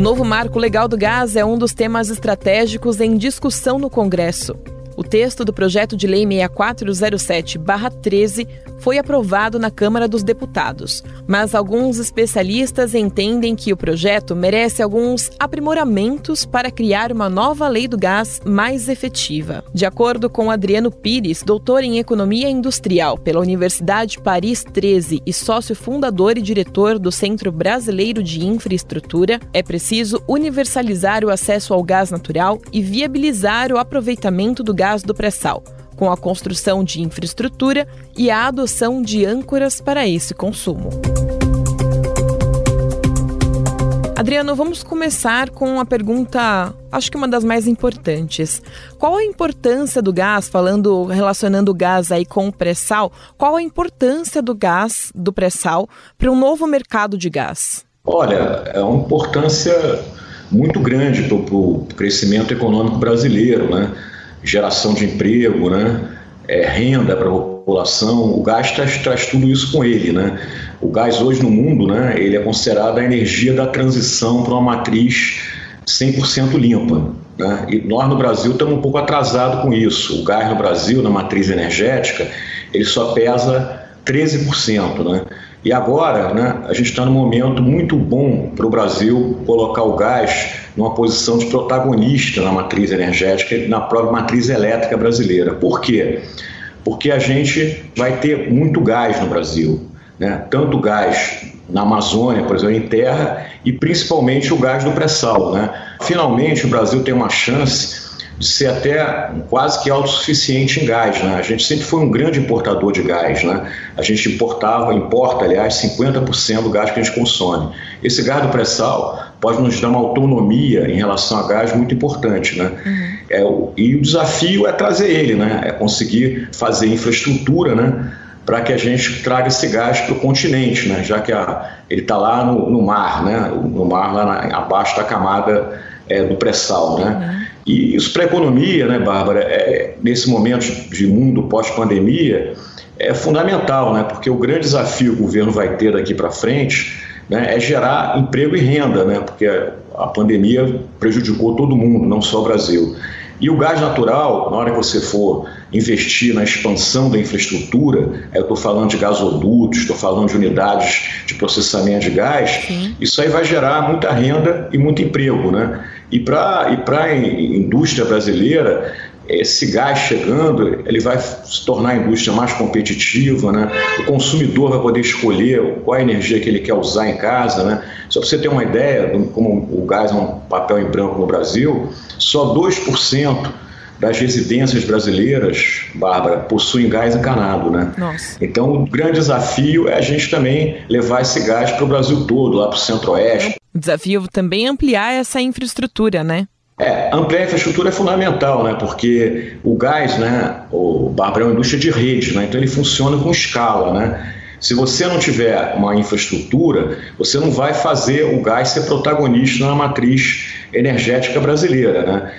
O novo marco legal do gás é um dos temas estratégicos em discussão no Congresso. O texto do projeto de lei 6407-13 foi aprovado na Câmara dos Deputados, mas alguns especialistas entendem que o projeto merece alguns aprimoramentos para criar uma nova lei do gás mais efetiva. De acordo com Adriano Pires, doutor em Economia Industrial pela Universidade Paris 13 e sócio fundador e diretor do Centro Brasileiro de Infraestrutura, é preciso universalizar o acesso ao gás natural e viabilizar o aproveitamento do gás do pré-sal com a construção de infraestrutura e a adoção de âncoras para esse consumo. Adriano, vamos começar com a pergunta, acho que uma das mais importantes. Qual a importância do gás, falando, relacionando o gás aí com o pré-sal, qual a importância do gás, do pré-sal, para um novo mercado de gás? Olha, é uma importância muito grande para o crescimento econômico brasileiro, né? Geração de emprego, né? É, renda para a população, o gás traz, traz, tudo isso com ele. Né? O gás hoje no mundo né, ele é considerado a energia da transição para uma matriz 100% limpa. Né? E nós no Brasil estamos um pouco atrasados com isso. O gás no Brasil, na matriz energética, ele só pesa 13%. Né? E agora, né, a gente está num momento muito bom para o Brasil colocar o gás numa posição de protagonista na matriz energética e na própria matriz elétrica brasileira. Por quê? Porque a gente vai ter muito gás no Brasil, né? tanto gás na Amazônia, por exemplo, em terra, e principalmente o gás do pré-sal. Né? Finalmente, o Brasil tem uma chance de ser até quase que autossuficiente em gás. Né? A gente sempre foi um grande importador de gás. Né? A gente importava, importa, aliás, 50% do gás que a gente consome. Esse gás do pré-sal pode nos dar uma autonomia em relação a gás muito importante. Né? Uhum. É, e o desafio é trazer ele, né? é conseguir fazer infraestrutura né? para que a gente traga esse gás para o continente, né? já que a, ele está lá no, no, mar, né? no mar lá na, abaixo da camada é, do pré-sal. Né? Uhum. E isso para a economia, né, Bárbara, é, nesse momento de mundo pós-pandemia, é fundamental, né, porque o grande desafio que o governo vai ter daqui para frente né, é gerar emprego e renda, né, porque a pandemia prejudicou todo mundo, não só o Brasil. E o gás natural, na hora que você for investir na expansão da infraestrutura, eu estou falando de gasodutos, estou falando de unidades de processamento de gás, Sim. isso aí vai gerar muita renda e muito emprego. Né? E para e a indústria brasileira, esse gás chegando, ele vai se tornar a indústria mais competitiva, né? O consumidor vai poder escolher qual a energia que ele quer usar em casa, né? Só para você ter uma ideia, como o gás é um papel em branco no Brasil, só 2% das residências brasileiras, Bárbara, possuem gás encanado, né? Nossa. Então, o grande desafio é a gente também levar esse gás para o Brasil todo, lá para o Centro-Oeste. O desafio também é ampliar essa infraestrutura, né? É, ampliar a infraestrutura é fundamental, né? Porque o gás, né, o Bárbara é uma indústria de rede, né? Então ele funciona com escala, né? Se você não tiver uma infraestrutura, você não vai fazer o gás ser protagonista na matriz energética brasileira, né?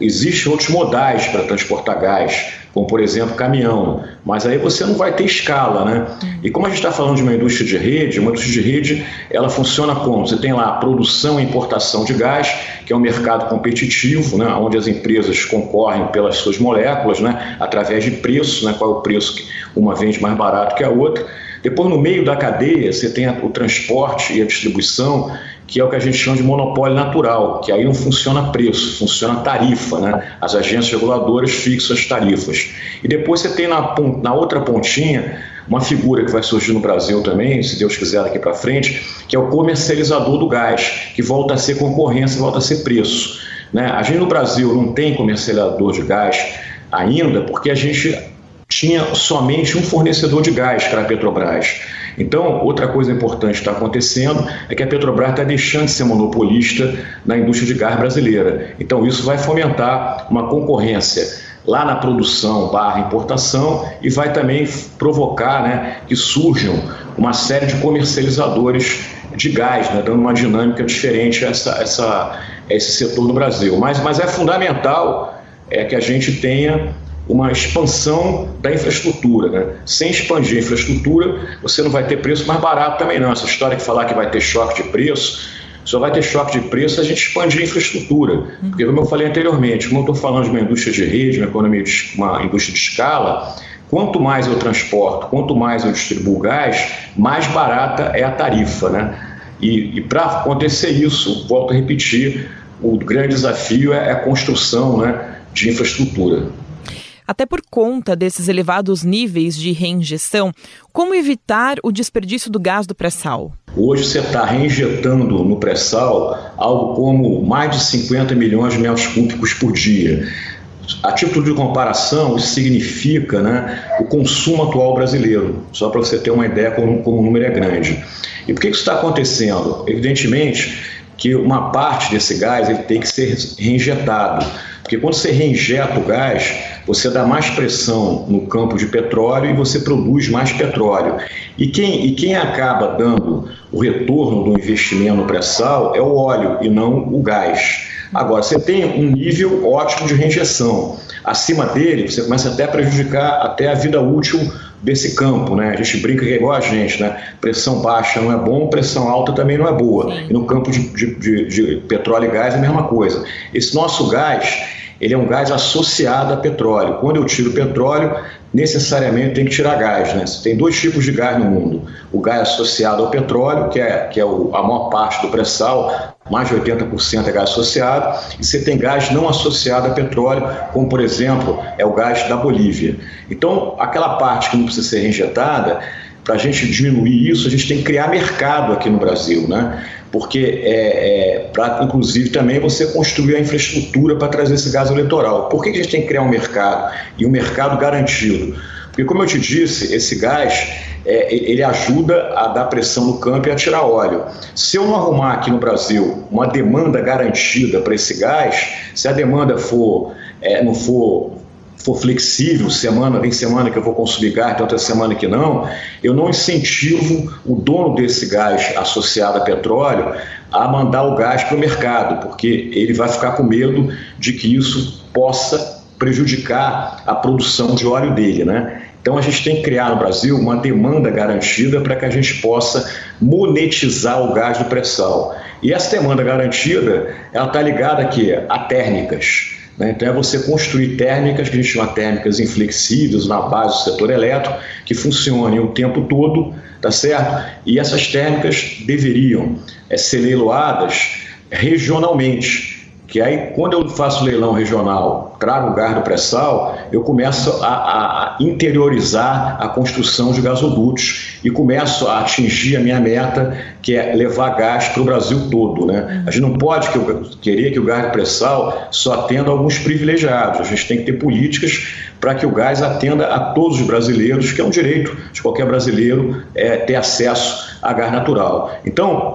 Existem outros modais para transportar gás, como por exemplo caminhão, mas aí você não vai ter escala, né? E como a gente está falando de uma indústria de rede, uma indústria de rede, ela funciona como? Você tem lá a produção e importação de gás, que é um mercado competitivo, né? onde as empresas concorrem pelas suas moléculas, né? através de preço, né? qual é o preço que uma vende mais barato que a outra. Depois, no meio da cadeia, você tem o transporte e a distribuição, que é o que a gente chama de monopólio natural, que aí não funciona preço, funciona tarifa, né? As agências reguladoras fixam as tarifas. E depois você tem na, na outra pontinha uma figura que vai surgir no Brasil também, se Deus quiser daqui para frente, que é o comercializador do gás, que volta a ser concorrência, volta a ser preço. Né? A gente no Brasil não tem comercializador de gás ainda, porque a gente tinha somente um fornecedor de gás, que era a Petrobras. Então, outra coisa importante que está acontecendo é que a Petrobras está deixando de ser monopolista na indústria de gás brasileira. Então, isso vai fomentar uma concorrência lá na produção barra importação e vai também provocar né, que surjam uma série de comercializadores de gás, né, dando uma dinâmica diferente a, essa, essa, a esse setor no Brasil. Mas, mas é fundamental é que a gente tenha uma expansão da infraestrutura. Né? Sem expandir a infraestrutura, você não vai ter preço mais barato também não. Essa história que falar que vai ter choque de preço, Só vai ter choque de preço se a gente expandir a infraestrutura. Porque, como eu falei anteriormente, como eu estou falando de uma indústria de rede, uma economia de, uma indústria de escala, quanto mais eu transporto, quanto mais eu distribuo gás, mais barata é a tarifa. Né? E, e para acontecer isso, volto a repetir, o grande desafio é a construção né, de infraestrutura. Até por conta desses elevados níveis de reinjeção, como evitar o desperdício do gás do pré-sal? Hoje você está reinjetando no pré-sal algo como mais de 50 milhões de metros cúbicos por dia. A título de comparação, isso significa né, o consumo atual brasileiro, só para você ter uma ideia como, como o número é grande. E por que isso está acontecendo? Evidentemente que uma parte desse gás ele tem que ser reinjetado, porque quando você reinjeta o gás, você dá mais pressão no campo de petróleo e você produz mais petróleo. E quem, e quem acaba dando o retorno do investimento no pré-sal é o óleo e não o gás. Agora, você tem um nível ótimo de reinjeção. Acima dele, você começa até a prejudicar até a vida útil desse campo, né? A gente brinca que é igual a gente, né? Pressão baixa não é bom, pressão alta também não é boa. E no campo de, de, de, de petróleo e gás é a mesma coisa. Esse nosso gás, ele é um gás associado a petróleo. Quando eu tiro petróleo, necessariamente tem que tirar gás. Né? Tem dois tipos de gás no mundo: o gás associado ao petróleo, que é, que é o, a maior parte do pré-sal, mais de 80% é gás associado, e você tem gás não associado a petróleo, como por exemplo é o gás da Bolívia. Então, aquela parte que não precisa ser reinjetada, para a gente diminuir isso, a gente tem que criar mercado aqui no Brasil, né? Porque é, é para, inclusive, também você construir a infraestrutura para trazer esse gás eleitoral. Por que a gente tem que criar um mercado e um mercado garantido? Porque, como eu te disse, esse gás é, ele ajuda a dar pressão no campo e a tirar óleo. Se eu não arrumar aqui no Brasil uma demanda garantida para esse gás, se a demanda for, é, não for for flexível, semana vem semana que eu vou consumir gás, tem outra semana que não, eu não incentivo o dono desse gás associado a petróleo a mandar o gás para o mercado, porque ele vai ficar com medo de que isso possa prejudicar a produção de óleo dele, né? Então a gente tem que criar no Brasil uma demanda garantida para que a gente possa monetizar o gás do pré-sal. E essa demanda garantida, ela está ligada aqui a térmicas. Né? Então, é você construir térmicas, que a gente chama térmicas inflexíveis, na base do setor elétrico, que funcionem o tempo todo, tá certo? E essas térmicas deveriam é, ser leiloadas regionalmente que aí quando eu faço leilão regional, trago o gás do pré-sal, eu começo a, a, interiorizar a construção de gasodutos e começo a atingir a minha meta, que é levar gás para o Brasil todo. Né? A gente não pode que eu, querer que o gás do pré-sal só atenda alguns privilegiados, a gente tem que ter políticas para que o gás atenda a todos os brasileiros, que é um direito de qualquer brasileiro é, ter acesso a gás natural. Então,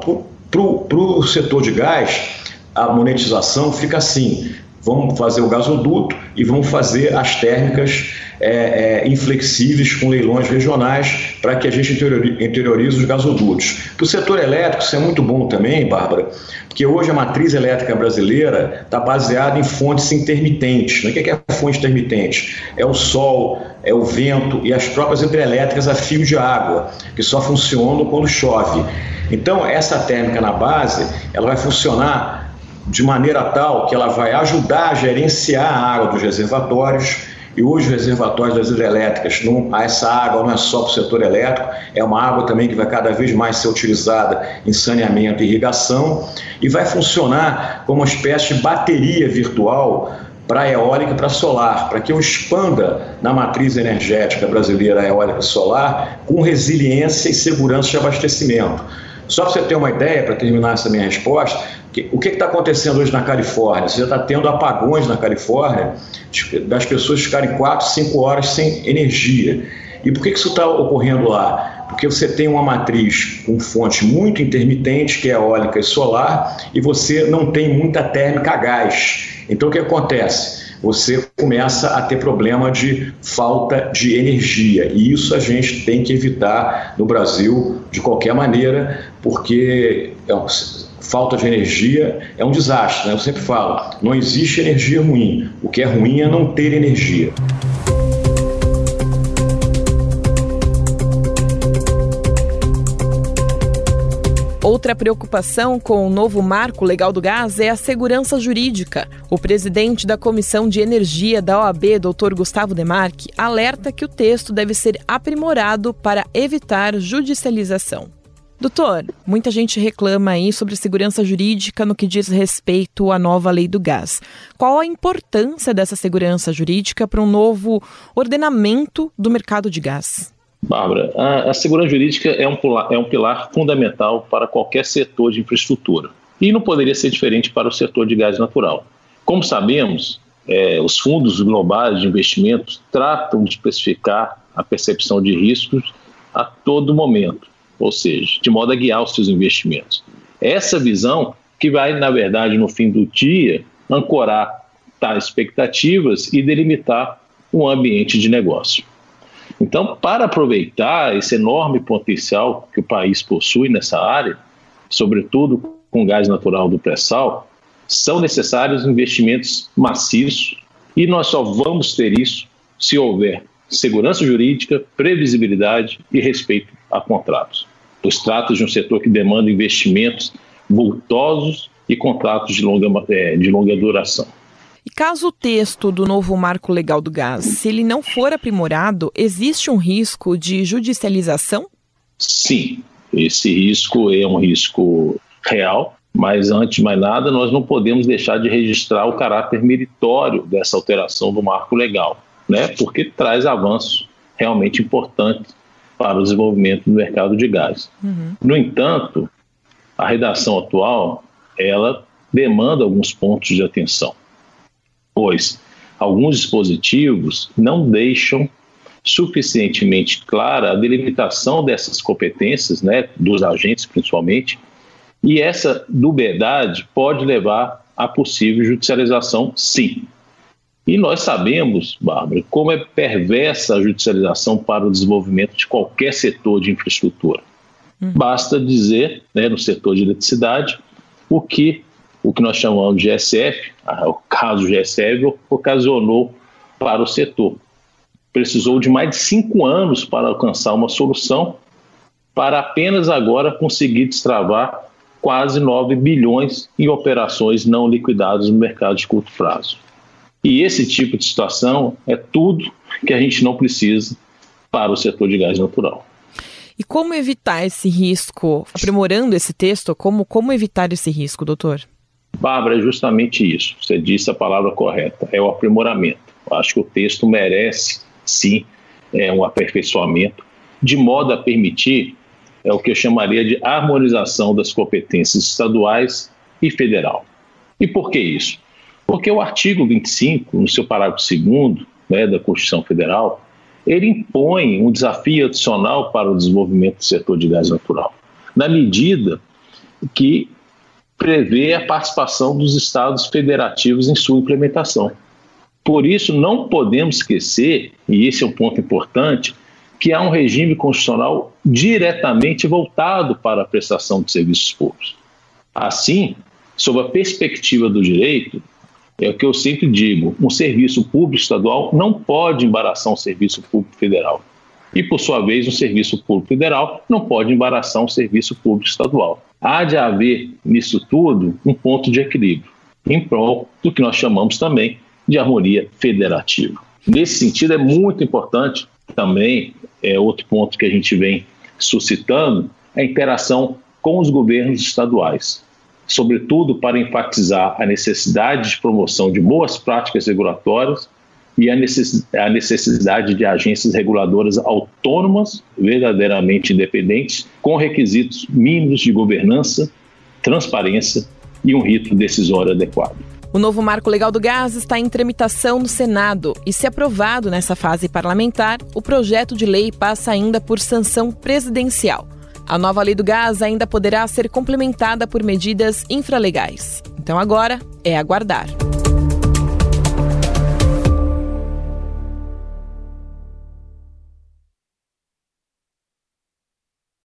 para o setor de gás, a monetização fica assim: vamos fazer o gasoduto e vamos fazer as térmicas é, é, inflexíveis com leilões regionais para que a gente interiorize os gasodutos. Para o setor elétrico, isso é muito bom também, Bárbara, porque hoje a matriz elétrica brasileira está baseada em fontes intermitentes. O que é a fonte intermitente? É o sol, é o vento e as próprias hidrelétricas a fio de água, que só funcionam quando chove. Então, essa térmica na base, ela vai funcionar de maneira tal que ela vai ajudar a gerenciar a água dos reservatórios. E hoje os reservatórios das hidrelétricas, não, essa água não é só para o setor elétrico, é uma água também que vai cada vez mais ser utilizada em saneamento e irrigação e vai funcionar como uma espécie de bateria virtual para eólica e para solar, para que eu expanda na matriz energética brasileira a eólica e solar com resiliência e segurança de abastecimento. Só para você ter uma ideia, para terminar essa minha resposta, o que está acontecendo hoje na Califórnia? Você já está tendo apagões na Califórnia das pessoas ficarem 4, 5 horas sem energia. E por que isso está ocorrendo lá? Porque você tem uma matriz com fonte muito intermitente, que é eólica e solar, e você não tem muita térmica a gás. Então o que acontece? Você começa a ter problema de falta de energia. E isso a gente tem que evitar no Brasil de qualquer maneira, porque falta de energia é um desastre. Né? Eu sempre falo, não existe energia ruim. O que é ruim é não ter energia. Outra preocupação com o novo marco legal do gás é a segurança jurídica. O presidente da Comissão de Energia da OAB, Dr. Gustavo Demarque, alerta que o texto deve ser aprimorado para evitar judicialização. Doutor, muita gente reclama aí sobre segurança jurídica no que diz respeito à nova lei do gás. Qual a importância dessa segurança jurídica para um novo ordenamento do mercado de gás? Bárbara, a, a segurança jurídica é um, pilar, é um pilar fundamental para qualquer setor de infraestrutura e não poderia ser diferente para o setor de gás natural. Como sabemos, é, os fundos globais de investimentos tratam de especificar a percepção de riscos a todo momento, ou seja, de modo a guiar os seus investimentos. Essa visão que vai, na verdade, no fim do dia, ancorar tais expectativas e delimitar um ambiente de negócio. Então, para aproveitar esse enorme potencial que o país possui nessa área, sobretudo com gás natural do pré-sal, são necessários investimentos maciços e nós só vamos ter isso se houver segurança jurídica, previsibilidade e respeito a contratos. Pois trata de um setor que demanda investimentos vultosos e contratos de longa, é, de longa duração. E caso o texto do novo marco legal do gás, se ele não for aprimorado, existe um risco de judicialização? Sim, esse risco é um risco real, mas antes de mais nada, nós não podemos deixar de registrar o caráter meritório dessa alteração do marco legal, né? porque traz avanços realmente importantes para o desenvolvimento do mercado de gás. Uhum. No entanto, a redação atual ela demanda alguns pontos de atenção pois alguns dispositivos não deixam suficientemente clara a delimitação dessas competências, né, dos agentes principalmente, e essa dubiedade pode levar a possível judicialização, sim. E nós sabemos, Bárbara, como é perversa a judicialização para o desenvolvimento de qualquer setor de infraestrutura. Uhum. Basta dizer, né, no setor de eletricidade, o que o que nós chamamos de GSF, o caso GSF, ocasionou para o setor. Precisou de mais de cinco anos para alcançar uma solução, para apenas agora conseguir destravar quase 9 bilhões em operações não liquidadas no mercado de curto prazo. E esse tipo de situação é tudo que a gente não precisa para o setor de gás natural. E como evitar esse risco? Aprimorando esse texto, como, como evitar esse risco, doutor? Bárbara, é justamente isso. Você disse a palavra correta, é o aprimoramento. Eu acho que o texto merece, sim, é, um aperfeiçoamento, de modo a permitir é o que eu chamaria de harmonização das competências estaduais e federal. E por que isso? Porque o artigo 25, no seu parágrafo 2 né, da Constituição Federal, ele impõe um desafio adicional para o desenvolvimento do setor de gás natural, na medida que prevê a participação dos estados federativos em sua implementação. Por isso, não podemos esquecer, e esse é um ponto importante, que há um regime constitucional diretamente voltado para a prestação de serviços públicos. Assim, sob a perspectiva do direito, é o que eu sempre digo: um serviço público estadual não pode embaraçar um serviço público federal. E, por sua vez, um serviço público federal não pode embaraçar um serviço público estadual há de haver nisso tudo um ponto de equilíbrio, em prol do que nós chamamos também de harmonia federativa. Nesse sentido, é muito importante também, é outro ponto que a gente vem suscitando, a interação com os governos estaduais, sobretudo para enfatizar a necessidade de promoção de boas práticas regulatórias e a necessidade de agências reguladoras autônomas, verdadeiramente independentes, com requisitos mínimos de governança, transparência e um rito decisório adequado. O novo marco legal do gás está em tramitação no Senado e, se aprovado nessa fase parlamentar, o projeto de lei passa ainda por sanção presidencial. A nova lei do gás ainda poderá ser complementada por medidas infralegais. Então agora é aguardar.